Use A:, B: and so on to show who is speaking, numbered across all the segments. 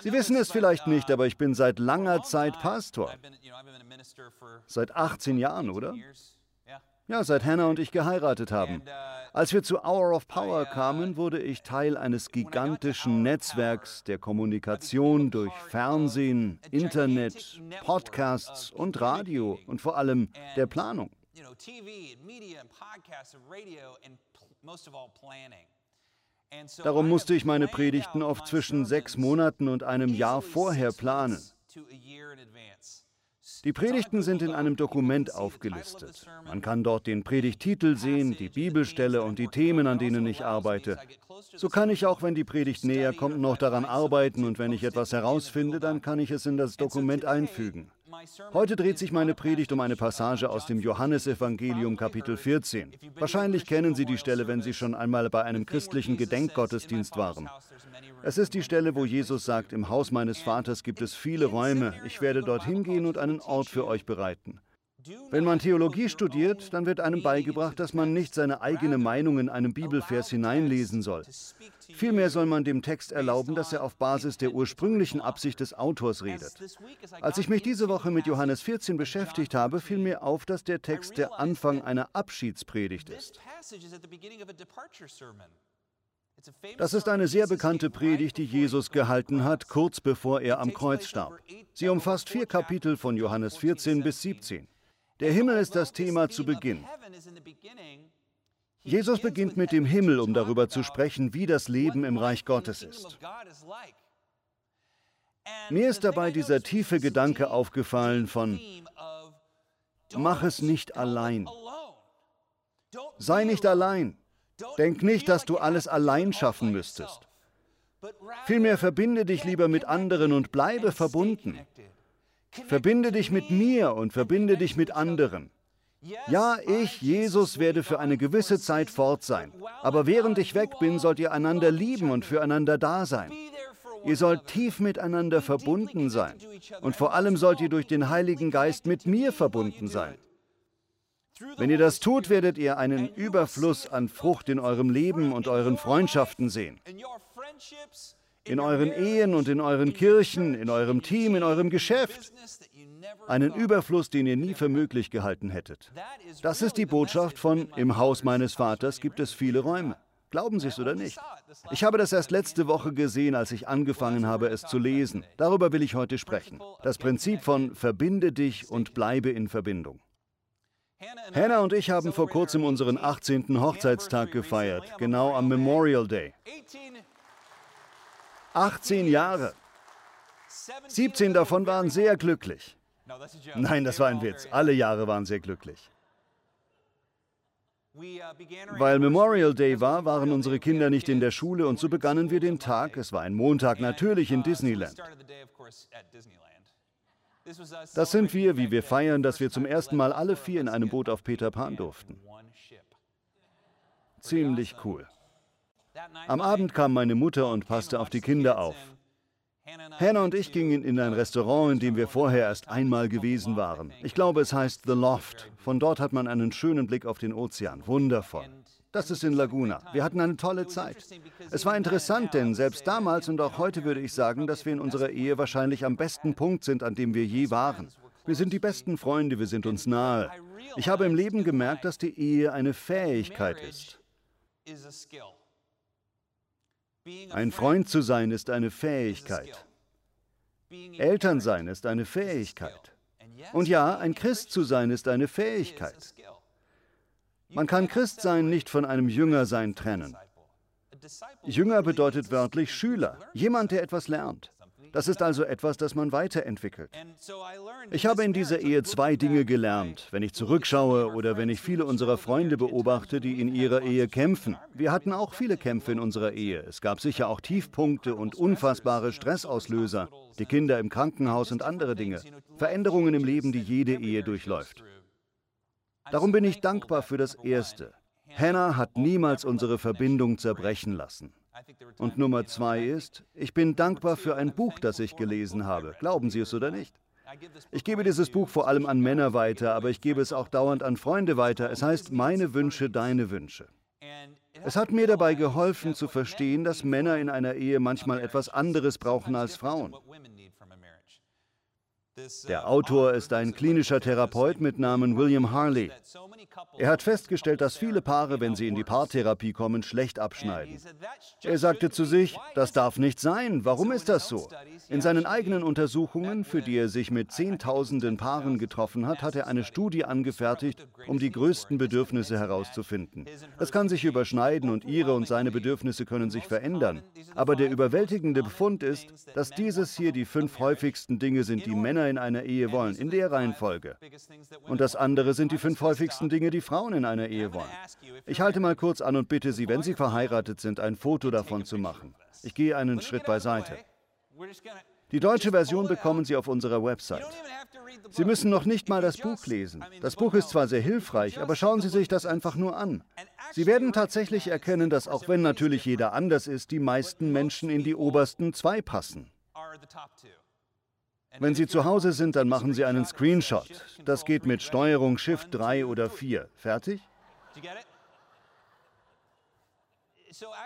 A: Sie wissen es vielleicht nicht, aber ich bin seit langer Zeit Pastor. Seit 18 Jahren, oder? Ja, seit Hannah und ich geheiratet haben. Als wir zu Hour of Power kamen, wurde ich Teil eines gigantischen Netzwerks der Kommunikation durch Fernsehen, Internet, Podcasts und Radio und vor allem der Planung. Darum musste ich meine Predigten oft zwischen sechs Monaten und einem Jahr vorher planen. Die Predigten sind in einem Dokument aufgelistet. Man kann dort den Predigtitel sehen, die Bibelstelle und die Themen, an denen ich arbeite. So kann ich auch, wenn die Predigt näher kommt, noch daran arbeiten und wenn ich etwas herausfinde, dann kann ich es in das Dokument einfügen. Heute dreht sich meine Predigt um eine Passage aus dem Johannesevangelium Kapitel 14. Wahrscheinlich kennen Sie die Stelle, wenn Sie schon einmal bei einem christlichen Gedenkgottesdienst waren. Es ist die Stelle, wo Jesus sagt, im Haus meines Vaters gibt es viele Räume, ich werde dorthin gehen und einen Ort für euch bereiten. Wenn man Theologie studiert, dann wird einem beigebracht, dass man nicht seine eigene Meinung in einem Bibelvers hineinlesen soll. Vielmehr soll man dem Text erlauben, dass er auf Basis der ursprünglichen Absicht des Autors redet. Als ich mich diese Woche mit Johannes 14 beschäftigt habe, fiel mir auf, dass der Text der Anfang einer Abschiedspredigt ist. Das ist eine sehr bekannte Predigt, die Jesus gehalten hat, kurz bevor er am Kreuz starb. Sie umfasst vier Kapitel von Johannes 14 bis 17. Der Himmel ist das Thema zu Beginn. Jesus beginnt mit dem Himmel, um darüber zu sprechen, wie das Leben im Reich Gottes ist. Mir ist dabei dieser tiefe Gedanke aufgefallen von, mach es nicht allein. Sei nicht allein. Denk nicht, dass du alles allein schaffen müsstest. Vielmehr verbinde dich lieber mit anderen und bleibe verbunden. Verbinde dich mit mir und verbinde dich mit anderen. Ja, ich, Jesus, werde für eine gewisse Zeit fort sein. Aber während ich weg bin, sollt ihr einander lieben und füreinander da sein. Ihr sollt tief miteinander verbunden sein. Und vor allem sollt ihr durch den Heiligen Geist mit mir verbunden sein. Wenn ihr das tut, werdet ihr einen Überfluss an Frucht in eurem Leben und euren Freundschaften sehen in euren Ehen und in euren Kirchen, in eurem Team, in eurem Geschäft. Einen Überfluss, den ihr nie für möglich gehalten hättet. Das ist die Botschaft von Im Haus meines Vaters gibt es viele Räume. Glauben Sie es oder nicht? Ich habe das erst letzte Woche gesehen, als ich angefangen habe, es zu lesen. Darüber will ich heute sprechen. Das Prinzip von Verbinde dich und bleibe in Verbindung. Hannah und ich haben vor kurzem unseren 18. Hochzeitstag gefeiert, genau am Memorial Day. 18 Jahre. 17 davon waren sehr glücklich. Nein, das war ein Witz. Alle Jahre waren sehr glücklich. Weil Memorial Day war, waren unsere Kinder nicht in der Schule und so begannen wir den Tag, es war ein Montag, natürlich in Disneyland. Das sind wir, wie wir feiern, dass wir zum ersten Mal alle vier in einem Boot auf Peter Pan durften. Ziemlich cool. Am Abend kam meine Mutter und passte auf die Kinder auf. Hannah und ich gingen in ein Restaurant, in dem wir vorher erst einmal gewesen waren. Ich glaube, es heißt The Loft. Von dort hat man einen schönen Blick auf den Ozean. Wundervoll. Das ist in Laguna. Wir hatten eine tolle Zeit. Es war interessant, denn selbst damals und auch heute würde ich sagen, dass wir in unserer Ehe wahrscheinlich am besten Punkt sind, an dem wir je waren. Wir sind die besten Freunde, wir sind uns nahe. Ich habe im Leben gemerkt, dass die Ehe eine Fähigkeit ist. Ein Freund zu sein ist eine Fähigkeit. Eltern sein ist eine Fähigkeit. Und ja, ein Christ zu sein ist eine Fähigkeit. Man kann Christ sein nicht von einem Jüngersein trennen. Jünger bedeutet wörtlich Schüler, jemand, der etwas lernt. Das ist also etwas, das man weiterentwickelt. Ich habe in dieser Ehe zwei Dinge gelernt, wenn ich zurückschaue oder wenn ich viele unserer Freunde beobachte, die in ihrer Ehe kämpfen. Wir hatten auch viele Kämpfe in unserer Ehe. Es gab sicher auch Tiefpunkte und unfassbare Stressauslöser, die Kinder im Krankenhaus und andere Dinge. Veränderungen im Leben, die jede Ehe durchläuft. Darum bin ich dankbar für das Erste. Hannah hat niemals unsere Verbindung zerbrechen lassen. Und Nummer zwei ist, ich bin dankbar für ein Buch, das ich gelesen habe. Glauben Sie es oder nicht? Ich gebe dieses Buch vor allem an Männer weiter, aber ich gebe es auch dauernd an Freunde weiter. Es heißt Meine Wünsche, deine Wünsche. Es hat mir dabei geholfen zu verstehen, dass Männer in einer Ehe manchmal etwas anderes brauchen als Frauen. Der Autor ist ein klinischer Therapeut mit Namen William Harley. Er hat festgestellt, dass viele Paare, wenn sie in die Paartherapie kommen, schlecht abschneiden. Er sagte zu sich, das darf nicht sein. Warum ist das so? In seinen eigenen Untersuchungen, für die er sich mit Zehntausenden Paaren getroffen hat, hat er eine Studie angefertigt, um die größten Bedürfnisse herauszufinden. Es kann sich überschneiden und ihre und seine Bedürfnisse können sich verändern. Aber der überwältigende Befund ist, dass dieses hier die fünf häufigsten Dinge sind, die Männer in einer Ehe wollen, in der Reihenfolge. Und das andere sind die fünf häufigsten Dinge, die Frauen in einer Ehe wollen. Ich halte mal kurz an und bitte Sie, wenn Sie verheiratet sind, ein Foto davon zu machen. Ich gehe einen Schritt beiseite. Die deutsche Version bekommen Sie auf unserer Website. Sie müssen noch nicht mal das Buch lesen. Das Buch ist zwar sehr hilfreich, aber schauen Sie sich das einfach nur an. Sie werden tatsächlich erkennen, dass auch wenn natürlich jeder anders ist, die meisten Menschen in die obersten zwei passen. Wenn Sie zu Hause sind, dann machen Sie einen Screenshot. Das geht mit Steuerung Shift 3 oder 4. Fertig?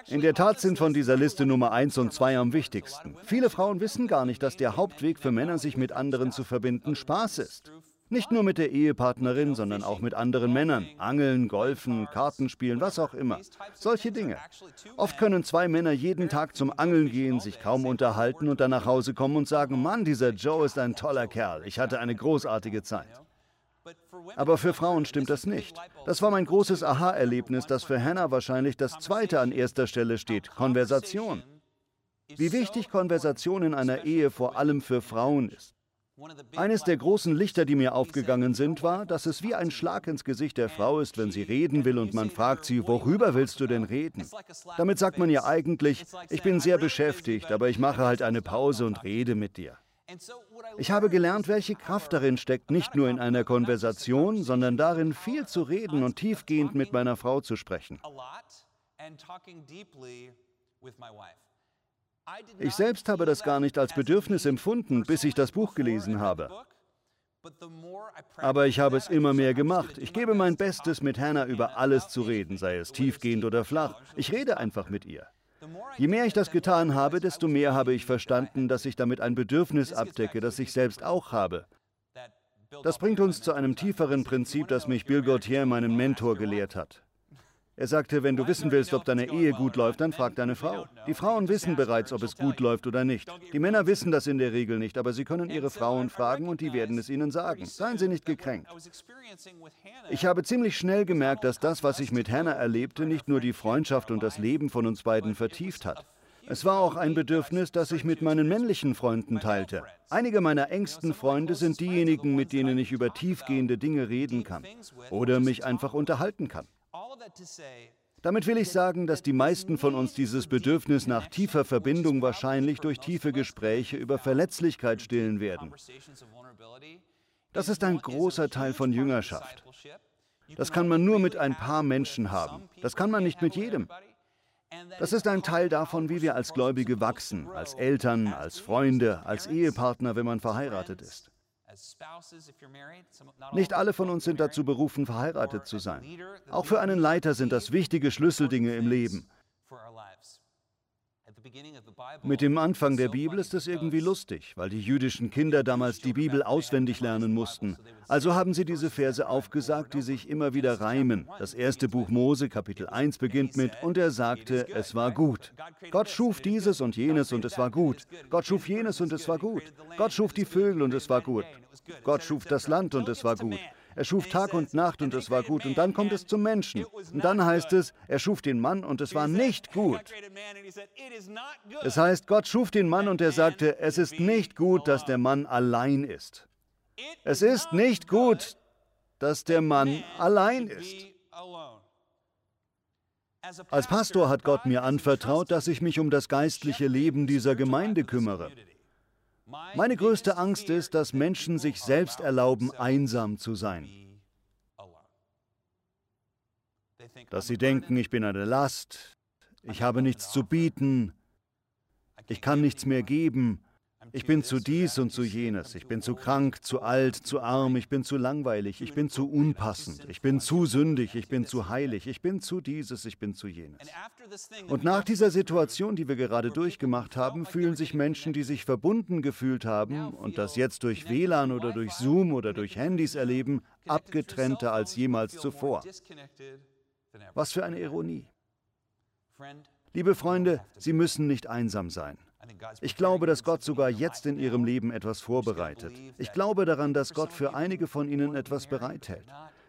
A: In der Tat sind von dieser Liste Nummer 1 und 2 am wichtigsten. Viele Frauen wissen gar nicht, dass der Hauptweg für Männer, sich mit anderen zu verbinden, Spaß ist. Nicht nur mit der Ehepartnerin, sondern auch mit anderen Männern. Angeln, Golfen, Kartenspielen, was auch immer. Solche Dinge. Oft können zwei Männer jeden Tag zum Angeln gehen, sich kaum unterhalten und dann nach Hause kommen und sagen, Mann, dieser Joe ist ein toller Kerl. Ich hatte eine großartige Zeit. Aber für Frauen stimmt das nicht. Das war mein großes Aha-Erlebnis, dass für Hannah wahrscheinlich das Zweite an erster Stelle steht, Konversation. Wie wichtig Konversation in einer Ehe vor allem für Frauen ist. Eines der großen Lichter, die mir aufgegangen sind, war, dass es wie ein Schlag ins Gesicht der Frau ist, wenn sie reden will und man fragt sie, worüber willst du denn reden? Damit sagt man ja eigentlich, ich bin sehr beschäftigt, aber ich mache halt eine Pause und rede mit dir. Ich habe gelernt, welche Kraft darin steckt, nicht nur in einer Konversation, sondern darin, viel zu reden und tiefgehend mit meiner Frau zu sprechen. Ich selbst habe das gar nicht als Bedürfnis empfunden, bis ich das Buch gelesen habe. Aber ich habe es immer mehr gemacht. Ich gebe mein Bestes, mit Hannah über alles zu reden, sei es tiefgehend oder flach. Ich rede einfach mit ihr. Je mehr ich das getan habe, desto mehr habe ich verstanden, dass ich damit ein Bedürfnis abdecke, das ich selbst auch habe. Das bringt uns zu einem tieferen Prinzip, das mich Bill Gauthier, meinem Mentor, gelehrt hat. Er sagte, wenn du wissen willst, ob deine Ehe gut läuft, dann frag deine Frau. Die Frauen wissen bereits, ob es gut läuft oder nicht. Die Männer wissen das in der Regel nicht, aber sie können ihre Frauen fragen und die werden es ihnen sagen. Seien Sie nicht gekränkt. Ich habe ziemlich schnell gemerkt, dass das, was ich mit Hannah erlebte, nicht nur die Freundschaft und das Leben von uns beiden vertieft hat. Es war auch ein Bedürfnis, das ich mit meinen männlichen Freunden teilte. Einige meiner engsten Freunde sind diejenigen, mit denen ich über tiefgehende Dinge reden kann oder mich einfach unterhalten kann. Damit will ich sagen, dass die meisten von uns dieses Bedürfnis nach tiefer Verbindung wahrscheinlich durch tiefe Gespräche über Verletzlichkeit stillen werden. Das ist ein großer Teil von Jüngerschaft. Das kann man nur mit ein paar Menschen haben. Das kann man nicht mit jedem. Das ist ein Teil davon, wie wir als Gläubige wachsen, als Eltern, als Freunde, als Ehepartner, wenn man verheiratet ist. Nicht alle von uns sind dazu berufen, verheiratet zu sein. Auch für einen Leiter sind das wichtige Schlüsseldinge im Leben. Mit dem Anfang der Bibel ist es irgendwie lustig, weil die jüdischen Kinder damals die Bibel auswendig lernen mussten. Also haben sie diese Verse aufgesagt, die sich immer wieder reimen. Das erste Buch Mose, Kapitel 1, beginnt mit, und er sagte, es war gut. Gott schuf dieses und jenes und es war gut. Gott schuf jenes und es war gut. Gott schuf die Vögel und es war gut. Gott schuf das Land und es war gut. Er schuf Tag und Nacht und es war gut. Und dann kommt es zum Menschen. Und dann heißt es, er schuf den Mann und es war nicht gut. Es heißt, Gott schuf den Mann und er sagte, es ist nicht gut, dass der Mann allein ist. Es ist nicht gut, dass der Mann allein ist. Als Pastor hat Gott mir anvertraut, dass ich mich um das geistliche Leben dieser Gemeinde kümmere. Meine größte Angst ist, dass Menschen sich selbst erlauben, einsam zu sein. Dass sie denken, ich bin eine Last, ich habe nichts zu bieten, ich kann nichts mehr geben, Ich bin zu dies und zu jenes. Ich bin zu krank, zu alt, zu arm. Ich bin zu langweilig. Ich bin zu unpassend. Ich bin zu sündig. Ich bin zu heilig. Ich bin zu dieses. Ich bin zu jenes. Und nach dieser Situation, die wir gerade durchgemacht haben, fühlen sich Menschen, die sich verbunden gefühlt haben und das jetzt durch WLAN oder durch Zoom oder durch Handys erleben, abgetrennter als jemals zuvor. Was für eine Ironie. Liebe Freunde, Sie müssen nicht einsam sein. Ich glaube, dass Gott sogar jetzt in Ihrem Leben etwas vorbereitet. Ich glaube daran, dass Gott für einige von Ihnen etwas bereithält.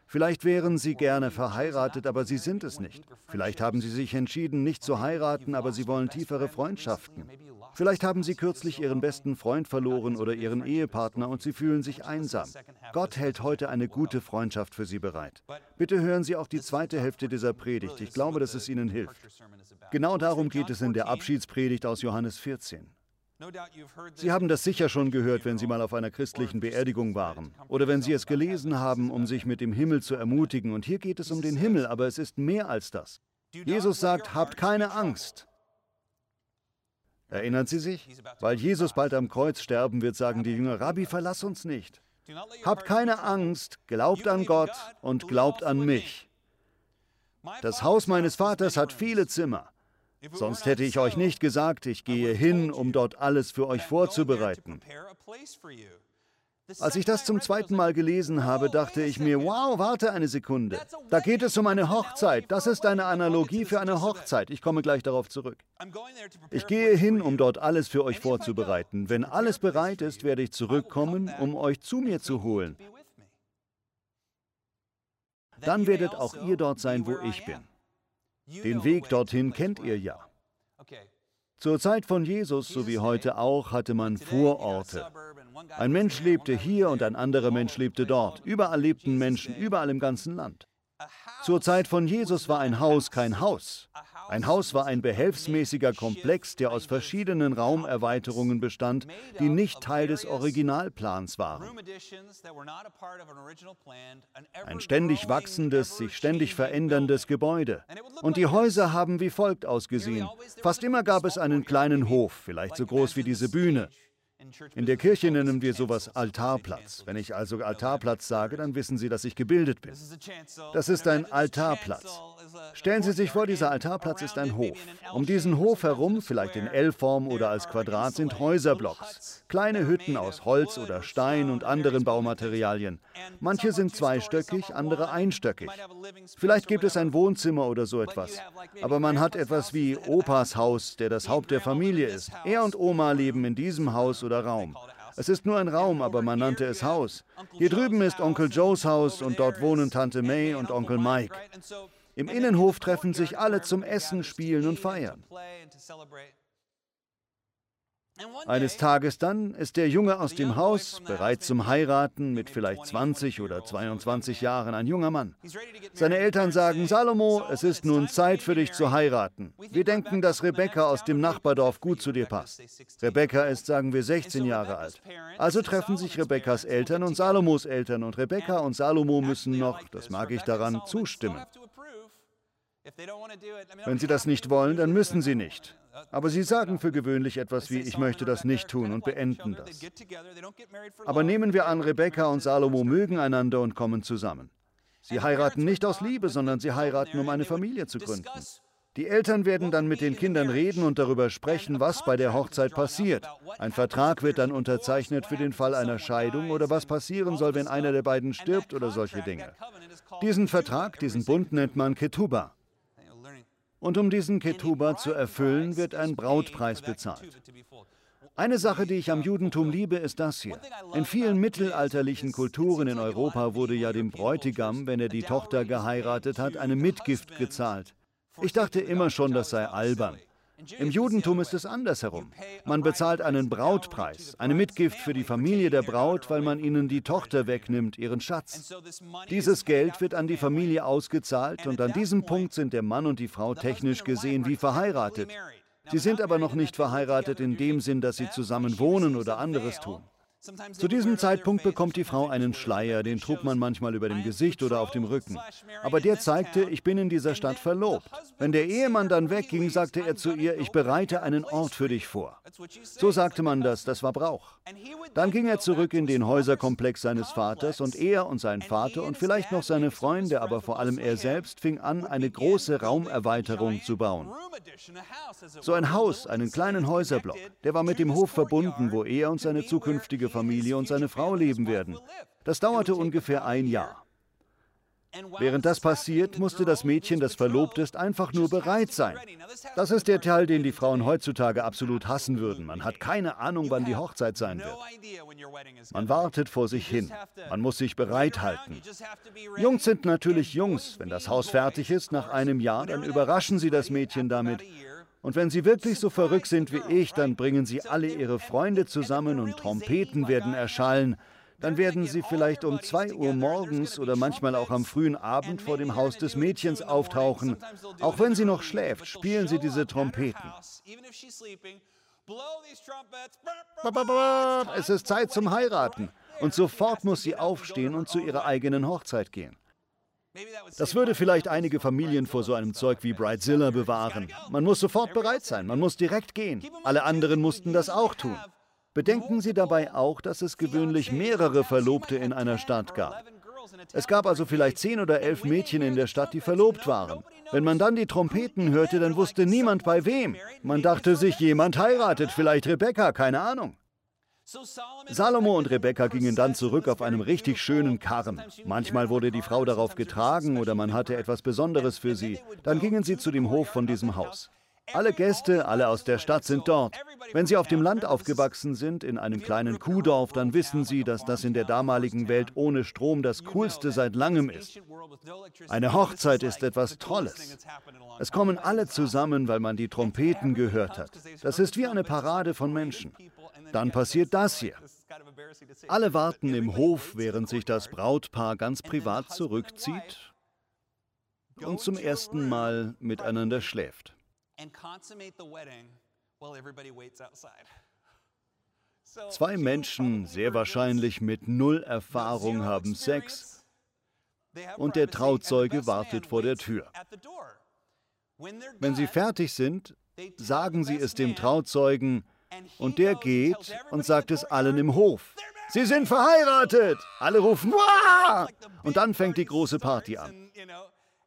A: Vielleicht wären Sie gerne verheiratet, aber Sie sind es nicht. Vielleicht haben Sie sich entschieden, nicht zu heiraten, aber Sie wollen tiefere Freundschaften. Vielleicht haben Sie kürzlich Ihren besten Freund verloren oder Ihren Ehepartner und Sie fühlen sich einsam. Gott hält heute eine gute Freundschaft für Sie bereit. Bitte hören Sie auch die zweite Hälfte dieser Predigt. Ich glaube, dass es Ihnen hilft. Genau darum geht es in der Abschiedspredigt aus Johannes 14. Sie haben das sicher schon gehört, wenn Sie mal auf einer christlichen Beerdigung waren oder wenn Sie es gelesen haben, um sich mit dem Himmel zu ermutigen. Und hier geht es um den Himmel, aber es ist mehr als das. Jesus sagt, habt keine Angst. Erinnern Sie sich? Weil Jesus bald am Kreuz sterben wird, sagen die Jünger, Rabbi, verlass uns nicht. Habt keine Angst, glaubt an Gott und glaubt an mich. Das Haus meines Vaters hat viele Zimmer. Sonst hätte ich euch nicht gesagt, ich gehe hin, um dort alles für euch vorzubereiten. Als ich das zum zweiten Mal gelesen habe, dachte ich mir, wow, warte eine Sekunde. Da geht es um eine Hochzeit. Das ist eine Analogie für eine Hochzeit. Ich komme gleich darauf zurück. Ich gehe hin, um dort alles für euch vorzubereiten. Wenn alles bereit ist, werde ich zurückkommen, um euch zu mir zu holen. Dann werdet auch ihr dort sein, wo ich bin. Den Weg dorthin kennt ihr ja. Zur Zeit von Jesus, so wie heute auch, hatte man Vororte. Ein Mensch lebte hier und ein anderer Mensch lebte dort. Überall lebten Menschen, überall im ganzen Land. Zur Zeit von Jesus war ein Haus kein Haus. Ein Haus war ein behelfsmäßiger Komplex, der aus verschiedenen Raumerweiterungen bestand, die nicht Teil des Originalplans waren. Ein ständig wachsendes, sich ständig veränderndes Gebäude. Und die Häuser haben wie folgt ausgesehen. Fast immer gab es einen kleinen Hof, vielleicht so groß wie diese Bühne. In der Kirche nennen wir sowas Altarplatz. Wenn ich also Altarplatz sage, dann wissen Sie, dass ich gebildet bin. Das ist ein Altarplatz. Stellen Sie sich vor, dieser Altarplatz ist ein Hof. Um diesen Hof herum, vielleicht in L-Form oder als Quadrat, sind Häuserblocks. Kleine Hütten aus Holz oder Stein und anderen Baumaterialien. Manche sind zweistöckig, andere einstöckig. Vielleicht gibt es ein Wohnzimmer oder so etwas. Aber man hat etwas wie Opas Haus, der das Haupt der Familie ist. Er und Oma leben in diesem Haus oder Raum. Es ist nur ein Raum, aber man nannte es Haus. Hier drüben ist Onkel Joes Haus und dort wohnen Tante May und Onkel Mike. Im Innenhof treffen sich alle zum Essen, Spielen und Feiern. Eines Tages dann ist der Junge aus dem Haus, bereit zum Heiraten, mit vielleicht 20 oder 22 Jahren, ein junger Mann. Seine Eltern sagen, Salomo, es ist nun Zeit für dich zu heiraten. Wir denken, dass Rebecca aus dem Nachbardorf gut zu dir passt. Rebecca ist, sagen wir, 16 Jahre alt. Also treffen sich Rebekkas Eltern und Salomos Eltern und Rebecca und Salomo müssen noch, das mag ich daran, zustimmen. Wenn Sie das nicht wollen, dann müssen Sie nicht. Aber Sie sagen für gewöhnlich etwas wie, ich möchte das nicht tun und beenden das. Aber nehmen wir an, Rebecca und Salomo mögen einander und kommen zusammen. Sie heiraten nicht aus Liebe, sondern sie heiraten, um eine Familie zu gründen. Die Eltern werden dann mit den Kindern reden und darüber sprechen, was bei der Hochzeit passiert. Ein Vertrag wird dann unterzeichnet für den Fall einer Scheidung oder was passieren soll, wenn einer der beiden stirbt oder solche Dinge. Diesen Vertrag, diesen Bund nennt man Ketuba. Und um diesen Ketuba zu erfüllen, wird ein Brautpreis bezahlt. Eine Sache, die ich am Judentum liebe, ist das hier. In vielen mittelalterlichen Kulturen in Europa wurde ja dem Bräutigam, wenn er die Tochter geheiratet hat, eine Mitgift gezahlt. Ich dachte immer schon, das sei albern. Im Judentum ist es andersherum. Man bezahlt einen Brautpreis, eine Mitgift für die Familie der Braut, weil man ihnen die Tochter wegnimmt, ihren Schatz. Dieses Geld wird an die Familie ausgezahlt und an diesem Punkt sind der Mann und die Frau technisch gesehen wie verheiratet. Sie sind aber noch nicht verheiratet in dem Sinn, dass sie zusammen wohnen oder anderes tun. Zu diesem Zeitpunkt bekommt die Frau einen Schleier, den trug man manchmal über dem Gesicht oder auf dem Rücken. Aber der zeigte, ich bin in dieser Stadt verlobt. Wenn der Ehemann dann wegging, sagte er zu ihr, ich bereite einen Ort für dich vor. So sagte man das, das war Brauch. Dann ging er zurück in den Häuserkomplex seines Vaters und er und sein Vater und vielleicht noch seine Freunde, aber vor allem er selbst, fing an, eine große Raumerweiterung zu bauen. So ein Haus, einen kleinen Häuserblock, der war mit dem Hof verbunden, wo er und seine zukünftige Familie und seine Frau leben werden. Das dauerte ungefähr ein Jahr. Während das passiert, musste das Mädchen, das verlobt ist, einfach nur bereit sein. Das ist der Teil, den die Frauen heutzutage absolut hassen würden. Man hat keine Ahnung, wann die Hochzeit sein wird. Man wartet vor sich hin. Man muss sich bereithalten. Jungs sind natürlich Jungs. Wenn das Haus fertig ist, nach einem Jahr, dann überraschen sie das Mädchen damit. Und wenn sie wirklich so verrückt sind wie ich, dann bringen sie alle ihre Freunde zusammen und Trompeten werden erschallen. Dann werden sie vielleicht um 2 Uhr morgens oder manchmal auch am frühen Abend vor dem Haus des Mädchens auftauchen. Auch wenn sie noch schläft, spielen sie diese Trompeten. Es ist Zeit zum Heiraten. Und sofort muss sie aufstehen und zu ihrer eigenen Hochzeit gehen. Das würde vielleicht einige Familien vor so einem Zeug wie Bridezilla bewahren. Man muss sofort bereit sein, man muss direkt gehen. Alle anderen mussten das auch tun. Bedenken Sie dabei auch, dass es gewöhnlich mehrere Verlobte in einer Stadt gab. Es gab also vielleicht zehn oder elf Mädchen in der Stadt, die verlobt waren. Wenn man dann die Trompeten hörte, dann wusste niemand bei wem. Man dachte sich, jemand heiratet, vielleicht Rebecca, keine Ahnung. Salomo und Rebekka gingen dann zurück auf einem richtig schönen Karren. Manchmal wurde die Frau darauf getragen oder man hatte etwas Besonderes für sie. Dann gingen sie zu dem Hof von diesem Haus. Alle Gäste, alle aus der Stadt sind dort. Wenn Sie auf dem Land aufgewachsen sind, in einem kleinen Kuhdorf, dann wissen Sie, dass das in der damaligen Welt ohne Strom das Coolste seit langem ist. Eine Hochzeit ist etwas Tolles. Es kommen alle zusammen, weil man die Trompeten gehört hat. Das ist wie eine Parade von Menschen. Dann passiert das hier. Alle warten im Hof, während sich das Brautpaar ganz privat zurückzieht und zum ersten Mal miteinander schläft. Zwei Menschen, sehr wahrscheinlich mit null Erfahrung, haben Sex und der Trauzeuge wartet vor der Tür. Wenn sie fertig sind, sagen sie es dem Trauzeugen, und der geht und sagt es allen im Hof. Sie sind verheiratet! Alle rufen Wah! Und dann fängt die große Party an.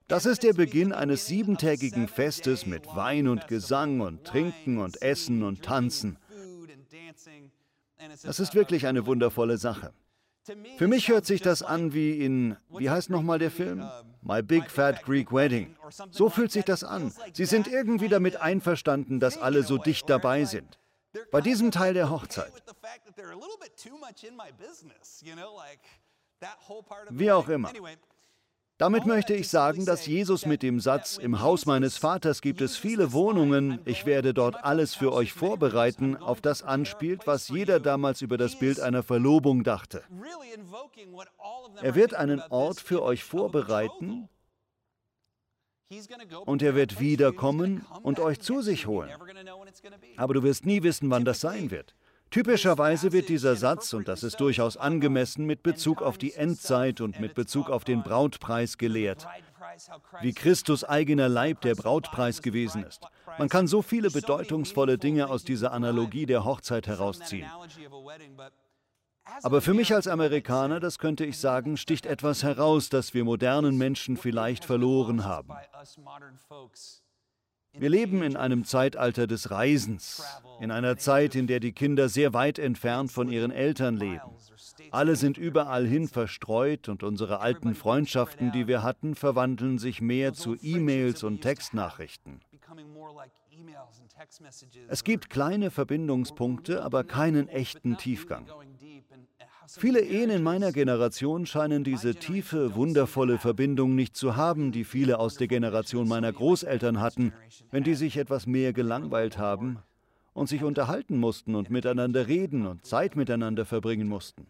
A: Das ist der Beginn eines siebentägigen Festes mit Wein und Gesang und Trinken und Essen und Tanzen. Das ist wirklich eine wundervolle Sache. Für mich hört sich das an wie in, wie heißt nochmal der Film? My Big Fat Greek Wedding. So fühlt sich das an. Sie sind irgendwie damit einverstanden, dass alle so dicht dabei sind. Bei diesem Teil der Hochzeit. Wie auch immer. Damit möchte ich sagen, dass Jesus mit dem Satz, im Haus meines Vaters gibt es viele Wohnungen, ich werde dort alles für euch vorbereiten, auf das anspielt, was jeder damals über das Bild einer Verlobung dachte. Er wird einen Ort für euch vorbereiten, und er wird wiederkommen und euch zu sich holen. Aber du wirst nie wissen, wann das sein wird. Typischerweise wird dieser Satz, und das ist durchaus angemessen, mit Bezug auf die Endzeit und mit Bezug auf den Brautpreis gelehrt. Wie Christus eigener Leib der Brautpreis gewesen ist. Man kann so viele bedeutungsvolle Dinge aus dieser Analogie der Hochzeit herausziehen. Aber für mich als Amerikaner, das könnte ich sagen, sticht etwas heraus, das wir modernen Menschen vielleicht verloren haben. Wir leben in einem Zeitalter des Reisens, in einer Zeit, in der die Kinder sehr weit entfernt von ihren Eltern leben. Alle sind überall hin verstreut und unsere alten Freundschaften, die wir hatten, verwandeln sich mehr zu E-Mails und Textnachrichten. Es gibt kleine Verbindungspunkte, aber keinen echten Tiefgang. Viele Ehen in meiner Generation scheinen diese tiefe, wundervolle Verbindung nicht zu haben, die viele aus der Generation meiner Großeltern hatten, wenn die sich etwas mehr gelangweilt haben und sich unterhalten mussten und miteinander reden und Zeit miteinander verbringen mussten.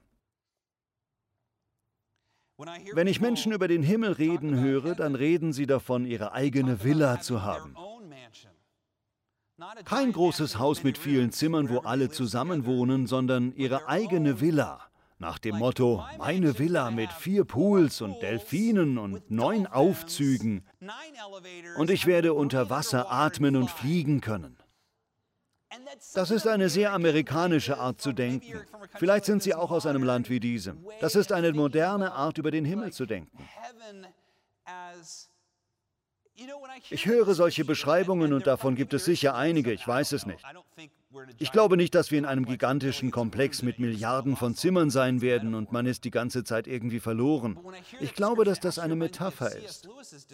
A: Wenn ich Menschen über den Himmel reden höre, dann reden sie davon, ihre eigene Villa zu haben. Kein großes Haus mit vielen Zimmern, wo alle zusammen wohnen, sondern ihre eigene Villa. Nach dem Motto, meine Villa mit vier Pools und Delfinen und neun Aufzügen. Und ich werde unter Wasser atmen und fliegen können. Das ist eine sehr amerikanische Art zu denken. Vielleicht sind Sie auch aus einem Land wie diesem. Das ist eine moderne Art, über den Himmel zu denken. Ich höre solche Beschreibungen und davon gibt es sicher einige, ich weiß es nicht. Ich glaube nicht, dass wir in einem gigantischen Komplex mit Milliarden von Zimmern sein werden und man ist die ganze Zeit irgendwie verloren. Ich glaube, dass das eine Metapher ist.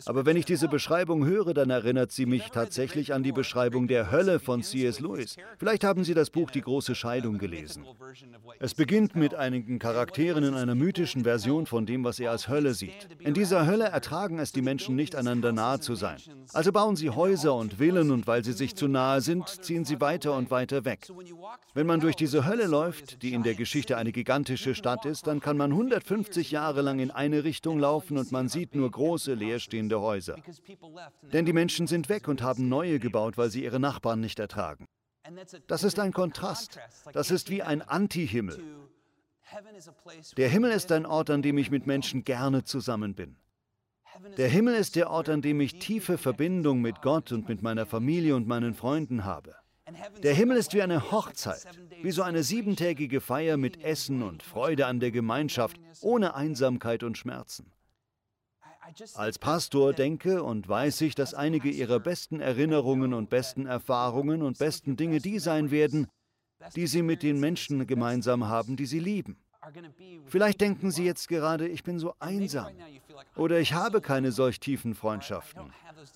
A: Aber wenn ich diese Beschreibung höre, dann erinnert sie mich tatsächlich an die Beschreibung der Hölle von C.S. Lewis. Vielleicht haben Sie das Buch Die große Scheidung gelesen. Es beginnt mit einigen Charakteren in einer mythischen Version von dem, was er als Hölle sieht. In dieser Hölle ertragen es die Menschen nicht, einander nahe zu sein. Also bauen sie Häuser und Villen und weil sie sich zu nahe sind, ziehen sie weiter und weiter weiter weg. Wenn man durch diese Hölle läuft, die in der Geschichte eine gigantische Stadt ist, dann kann man 150 Jahre lang in eine Richtung laufen und man sieht nur große leerstehende Häuser. Denn die Menschen sind weg und haben neue gebaut, weil sie ihre Nachbarn nicht ertragen. Das ist ein Kontrast. Das ist wie ein Antihimmel. Der Himmel ist ein Ort, an dem ich mit Menschen gerne zusammen bin. Der Himmel ist der Ort, an dem ich tiefe Verbindung mit Gott und mit meiner Familie und meinen Freunden habe. Der Himmel ist wie eine Hochzeit, wie so eine siebentägige Feier mit Essen und Freude an der Gemeinschaft, ohne Einsamkeit und Schmerzen. Als Pastor denke und weiß ich, dass einige ihrer besten Erinnerungen und besten Erfahrungen und besten Dinge die sein werden, die sie mit den Menschen gemeinsam haben, die sie lieben. Vielleicht denken Sie jetzt gerade, ich bin so einsam. Oder ich habe keine solch tiefen Freundschaften.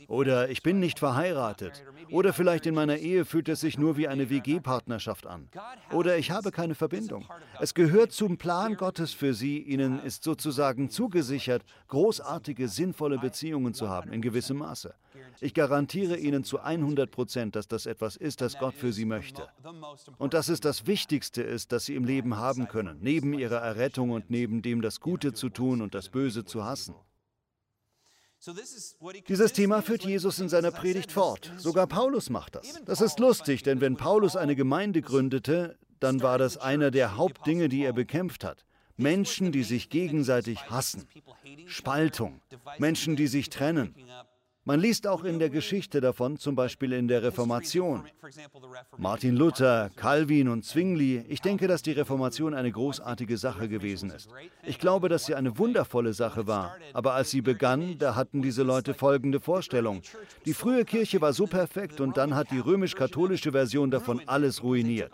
A: Oder ich bin nicht verheiratet. Oder vielleicht in meiner Ehe fühlt es sich nur wie eine WG-Partnerschaft an. Oder ich habe keine Verbindung. Es gehört zum Plan Gottes für Sie, Ihnen ist sozusagen zugesichert, großartige, sinnvolle Beziehungen zu haben, in gewissem Maße. Ich garantiere Ihnen zu 100 Prozent, dass das etwas ist, das Gott für Sie möchte. Und dass es das Wichtigste ist, das Sie im Leben haben können, neben Ihrer Errettung und neben dem das Gute zu tun und das Böse zu hassen. Dieses Thema führt Jesus in seiner Predigt fort. Sogar Paulus macht das. Das ist lustig, denn wenn Paulus eine Gemeinde gründete, dann war das einer der Hauptdinge, die er bekämpft hat. Menschen, die sich gegenseitig hassen. Spaltung. Menschen, die sich trennen. Man liest auch in der Geschichte davon, zum Beispiel in der Reformation. Martin Luther, Calvin und Zwingli, ich denke, dass die Reformation eine großartige Sache gewesen ist. Ich glaube, dass sie eine wundervolle Sache war. Aber als sie begann, da hatten diese Leute folgende Vorstellung. Die frühe Kirche war so perfekt und dann hat die römisch-katholische Version davon alles ruiniert.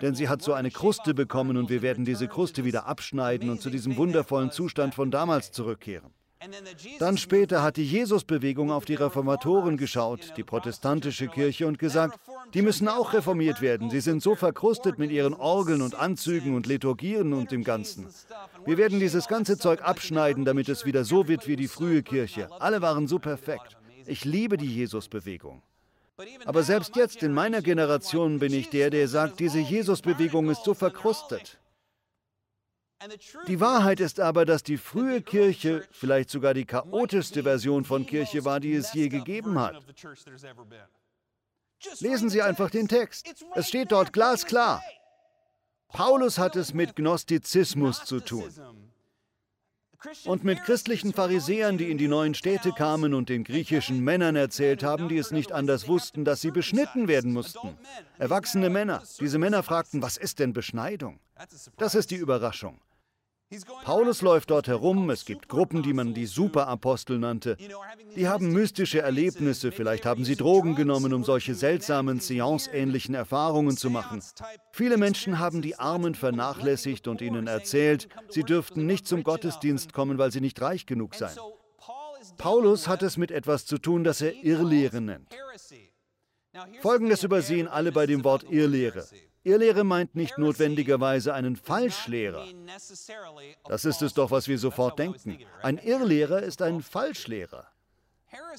A: Denn sie hat so eine Kruste bekommen und wir werden diese Kruste wieder abschneiden und zu diesem wundervollen Zustand von damals zurückkehren. Dann später hat die Jesusbewegung auf die Reformatoren geschaut, die protestantische Kirche, und gesagt, die müssen auch reformiert werden. Sie sind so verkrustet mit ihren Orgeln und Anzügen und Liturgien und dem Ganzen. Wir werden dieses ganze Zeug abschneiden, damit es wieder so wird wie die frühe Kirche. Alle waren so perfekt. Ich liebe die Jesusbewegung. Aber selbst jetzt in meiner Generation bin ich der, der sagt, diese Jesusbewegung ist so verkrustet. Die Wahrheit ist aber, dass die frühe Kirche vielleicht sogar die chaotischste Version von Kirche war, die es je gegeben hat. Lesen Sie einfach den Text. Es steht dort glasklar. Paulus hat es mit Gnostizismus zu tun. Und mit christlichen Pharisäern, die in die neuen Städte kamen und den griechischen Männern erzählt haben, die es nicht anders wussten, dass sie beschnitten werden mussten. Erwachsene Männer. Diese Männer fragten, was ist denn Beschneidung? Das ist die Überraschung. Paulus läuft dort herum, es gibt Gruppen, die man die Superapostel nannte. Die haben mystische Erlebnisse, vielleicht haben sie Drogen genommen, um solche seltsamen Seance-ähnlichen Erfahrungen zu machen. Viele Menschen haben die Armen vernachlässigt und ihnen erzählt, sie dürften nicht zum Gottesdienst kommen, weil sie nicht reich genug seien. Paulus hat es mit etwas zu tun, das er Irrlehre nennt. Folgendes übersehen alle bei dem Wort Irrlehre. Irrlehre meint nicht notwendigerweise einen Falschlehrer. Das ist es doch, was wir sofort denken. Ein Irrlehrer ist ein Falschlehrer.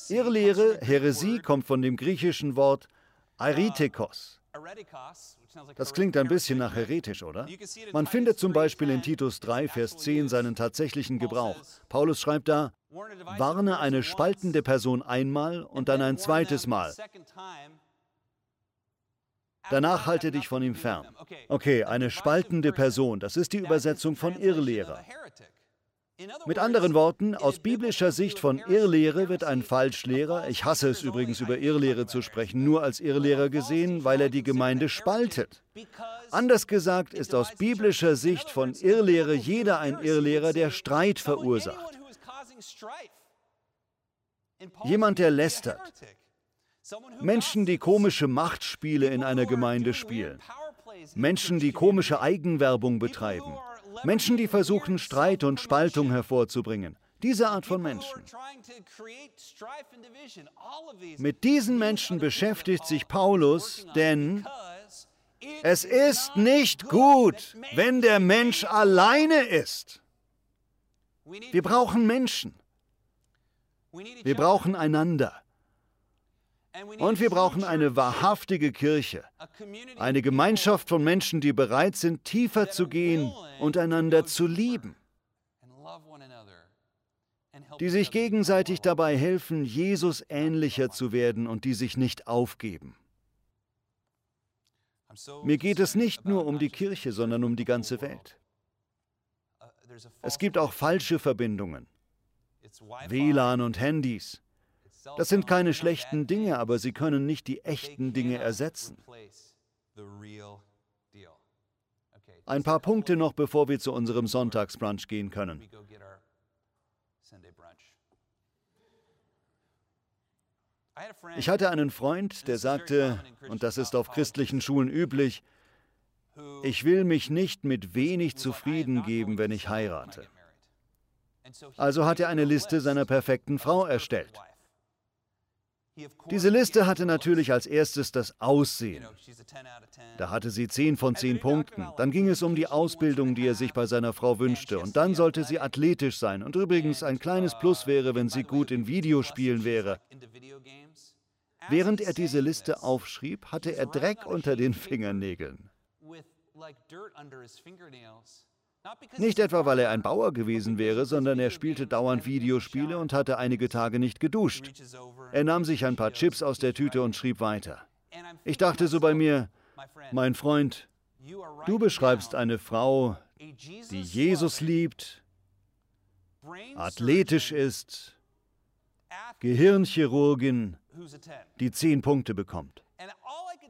A: Irrlehre, Häresie, kommt von dem griechischen Wort Airetekos. Das klingt ein bisschen nach heretisch, oder? Man findet zum Beispiel in Titus 3, Vers 10 seinen tatsächlichen Gebrauch. Paulus schreibt da, warne eine spaltende Person einmal und dann ein zweites Mal. Danach halte dich von ihm fern. Okay, eine spaltende Person, das ist die Übersetzung von Irrlehrer. Mit anderen Worten, aus biblischer Sicht von Irrlehre wird ein Falschlehrer, ich hasse es übrigens über Irrlehre zu sprechen, nur als Irrlehrer gesehen, weil er die Gemeinde spaltet. Anders gesagt ist aus biblischer Sicht von Irrlehre jeder ein Irrlehrer, der Streit verursacht. Jemand, der lästert. Menschen, die komische Machtspiele in einer Gemeinde spielen. Menschen, die komische Eigenwerbung betreiben. Menschen, die versuchen, Streit und Spaltung hervorzubringen. Diese Art von Menschen. Mit diesen Menschen beschäftigt sich Paulus, denn es ist nicht gut, wenn der Mensch alleine ist. Wir brauchen Menschen. Wir brauchen einander. Und wir brauchen eine wahrhaftige Kirche, eine Gemeinschaft von Menschen, die bereit sind, tiefer zu gehen und einander zu lieben, die sich gegenseitig dabei helfen, Jesus ähnlicher zu werden und die sich nicht aufgeben. Mir geht es nicht nur um die Kirche, sondern um die ganze Welt. Es gibt auch falsche Verbindungen, WLAN und Handys. Das sind keine schlechten Dinge, aber sie können nicht die echten Dinge ersetzen. Ein paar Punkte noch, bevor wir zu unserem Sonntagsbrunch gehen können. Ich hatte einen Freund, der sagte, und das ist auf christlichen Schulen üblich, ich will mich nicht mit wenig zufrieden geben, wenn ich heirate. Also hat er eine Liste seiner perfekten Frau erstellt. Diese Liste hatte natürlich als erstes das Aussehen. Da hatte sie 10 von 10 Punkten. Dann ging es um die Ausbildung, die er sich bei seiner Frau wünschte. Und dann sollte sie athletisch sein. Und übrigens ein kleines Plus wäre, wenn sie gut in Videospielen wäre. Während er diese Liste aufschrieb, hatte er Dreck unter den Fingernägeln. Nicht etwa, weil er ein Bauer gewesen wäre, sondern er spielte dauernd Videospiele und hatte einige Tage nicht geduscht. Er nahm sich ein paar Chips aus der Tüte und schrieb weiter. Ich dachte so bei mir, mein Freund, du beschreibst eine Frau, die Jesus liebt, athletisch ist, Gehirnchirurgin, die zehn Punkte bekommt.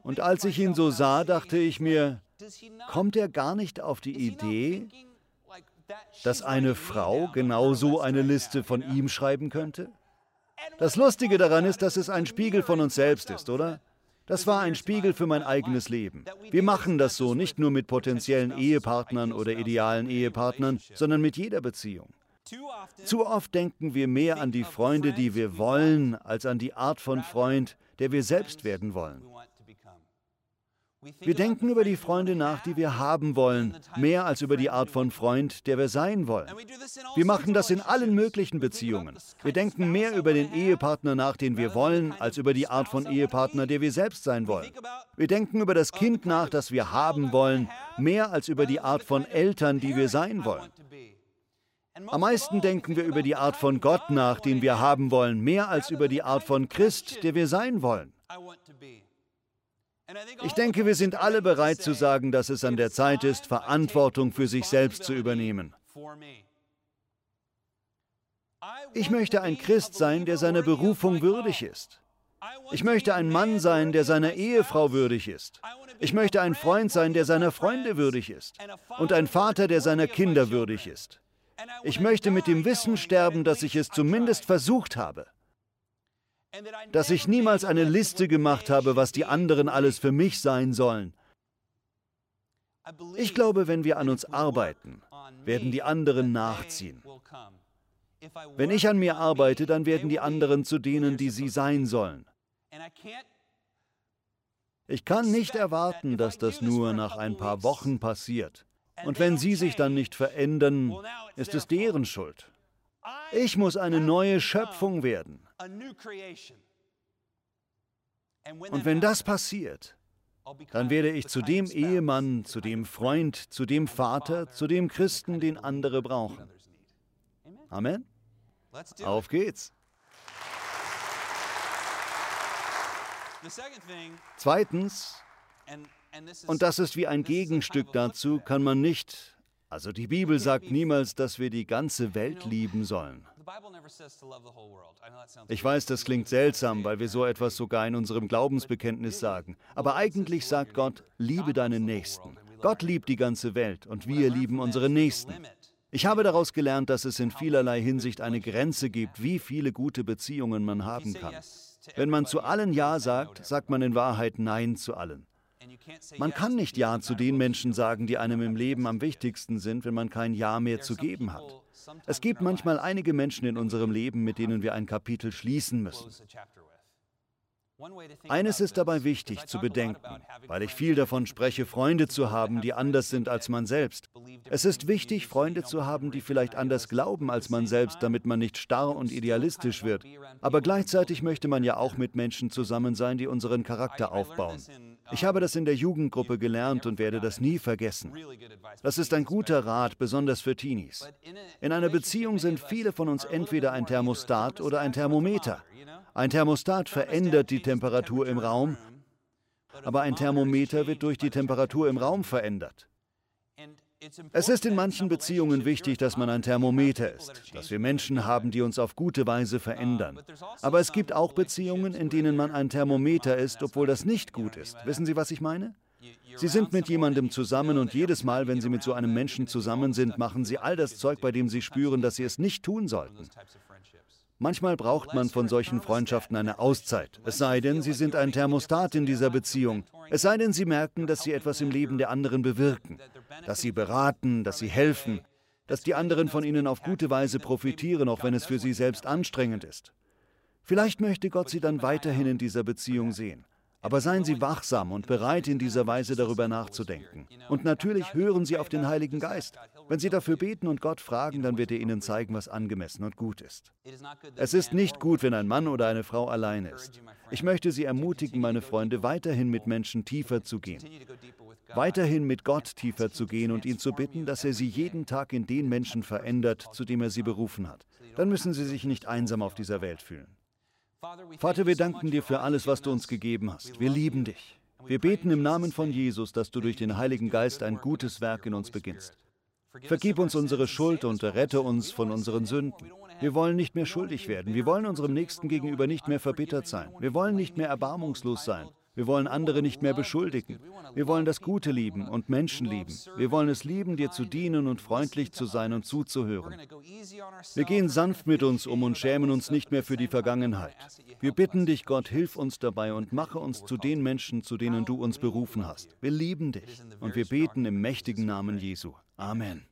A: Und als ich ihn so sah, dachte ich mir, kommt er gar nicht auf die Idee, dass eine Frau genauso eine Liste von ihm schreiben könnte? Das Lustige daran ist, dass es ein Spiegel von uns selbst ist, oder? Das war ein Spiegel für mein eigenes Leben. Wir machen das so nicht nur mit potenziellen Ehepartnern oder idealen Ehepartnern, sondern mit jeder Beziehung. Zu oft denken wir mehr an die Freunde, die wir wollen, als an die Art von Freund, der wir selbst werden wollen. Wir denken über die Freunde nach, die wir haben wollen, mehr als über die Art von Freund, der wir sein wollen. Wir machen das in allen möglichen Beziehungen. Wir denken mehr über den Ehepartner nach, den wir wollen, als über die Art von Ehepartner, der wir selbst sein wollen. Wir denken über das Kind nach, das wir haben wollen, mehr als über die Art von Eltern, die wir sein wollen. Am meisten denken wir über die Art von Gott nach, den wir haben wollen, mehr als über die Art von Christ, der wir sein wollen. Ich denke, wir sind alle bereit zu sagen, dass es an der Zeit ist, Verantwortung für sich selbst zu übernehmen. Ich möchte ein Christ sein, der seiner Berufung würdig ist. Ich möchte ein Mann sein, der seiner Ehefrau würdig ist. Ich möchte ein Freund sein, der seiner Freunde würdig ist. Und ein Vater, der seiner Kinder würdig ist. Ich möchte mit dem Wissen sterben, dass ich es zumindest versucht habe dass ich niemals eine Liste gemacht habe, was die anderen alles für mich sein sollen. Ich glaube, wenn wir an uns arbeiten, werden die anderen nachziehen. Wenn ich an mir arbeite, dann werden die anderen zu denen, die sie sein sollen. Ich kann nicht erwarten, dass das nur nach ein paar Wochen passiert. Und wenn sie sich dann nicht verändern, ist es deren Schuld. Ich muss eine neue Schöpfung werden. Und wenn das passiert, dann werde ich zu dem Ehemann, zu dem Freund, zu dem Vater, zu dem Christen, den andere brauchen. Amen? Auf geht's. Zweitens, Und das ist wie ein Gegenstück dazu, kann man nicht, also die Bibel sagt niemals, dass wir die ganze Welt lieben sollen. Ich weiß, das klingt seltsam, weil wir so etwas sogar in unserem Glaubensbekenntnis sagen. Aber eigentlich sagt Gott, liebe deinen Nächsten. Gott liebt die ganze Welt und wir lieben unsere Nächsten. Ich habe daraus gelernt, dass es in vielerlei Hinsicht eine Grenze gibt, wie viele gute Beziehungen man haben kann. Wenn man zu allen Ja sagt, sagt man in Wahrheit Nein zu allen. Man kann nicht Ja zu den Menschen sagen, die einem im Leben am wichtigsten sind, wenn man kein Ja mehr zu geben hat. Es gibt manchmal einige Menschen in unserem Leben, mit denen wir ein Kapitel schließen müssen. Eines ist dabei wichtig zu bedenken, weil ich viel davon spreche, Freunde zu haben, die anders sind als man selbst. Es ist wichtig, Freunde zu haben, die vielleicht anders glauben als man selbst, damit man nicht starr und idealistisch wird. Aber gleichzeitig möchte man ja auch mit Menschen zusammen sein, die unseren Charakter aufbauen. Ich habe das in der Jugendgruppe gelernt und werde das nie vergessen. Das ist ein guter Rat, besonders für Teenies. In einer Beziehung sind viele von uns entweder ein Thermostat oder ein Thermometer. Ein Thermostat verändert die Temperatur im Raum, aber ein Thermometer wird durch die Temperatur im Raum verändert. Es ist in manchen Beziehungen wichtig, dass man ein Thermometer ist, dass wir Menschen haben, die uns auf gute Weise verändern. Aber es gibt auch Beziehungen, in denen man ein Thermometer ist, obwohl das nicht gut ist. Wissen Sie, was ich meine? Sie sind mit jemandem zusammen und jedes Mal, wenn Sie mit so einem Menschen zusammen sind, machen Sie all das Zeug, bei dem Sie spüren, dass Sie es nicht tun sollten. Manchmal braucht man von solchen Freundschaften eine Auszeit. Es sei denn, Sie sind ein Thermostat in dieser Beziehung. Es sei denn, Sie merken, dass Sie etwas im Leben der anderen bewirken, dass Sie beraten, dass Sie helfen, dass die anderen von Ihnen auf gute Weise profitieren, auch wenn es für Sie selbst anstrengend ist. Vielleicht möchte Gott Sie dann weiterhin in dieser Beziehung sehen. Aber seien Sie wachsam und bereit, in dieser Weise darüber nachzudenken. Und natürlich hören Sie auf den Heiligen Geist. Wenn Sie dafür beten und Gott fragen, dann wird er Ihnen zeigen, was angemessen und gut ist. Es ist nicht gut, wenn ein Mann oder eine Frau alleine ist. Ich möchte Sie ermutigen, meine Freunde, weiterhin mit Menschen tiefer zu gehen. Weiterhin mit Gott tiefer zu gehen und ihn zu bitten, dass er Sie jeden Tag in den Menschen verändert, zu dem er Sie berufen hat. Dann müssen Sie sich nicht einsam auf dieser Welt fühlen. Vater, wir danken dir für alles, was du uns gegeben hast. Wir lieben dich. Wir beten im Namen von Jesus, dass du durch den Heiligen Geist ein gutes Werk in uns beginnst. Vergib uns unsere Schuld und rette uns von unseren Sünden. Wir wollen nicht mehr schuldig werden. Wir wollen unserem Nächsten gegenüber nicht mehr verbittert sein. Wir wollen nicht mehr erbarmungslos sein. Wir wollen andere nicht mehr beschuldigen. Wir wollen das Gute lieben und Menschen lieben. Wir wollen es lieben, dir zu dienen und freundlich zu sein und zuzuhören. Wir gehen sanft mit uns um und schämen uns nicht mehr für die Vergangenheit. Wir bitten dich, Gott, hilf uns dabei und mache uns zu den Menschen, zu denen du uns berufen hast. Wir lieben dich und wir beten im mächtigen Namen Jesu. Amen.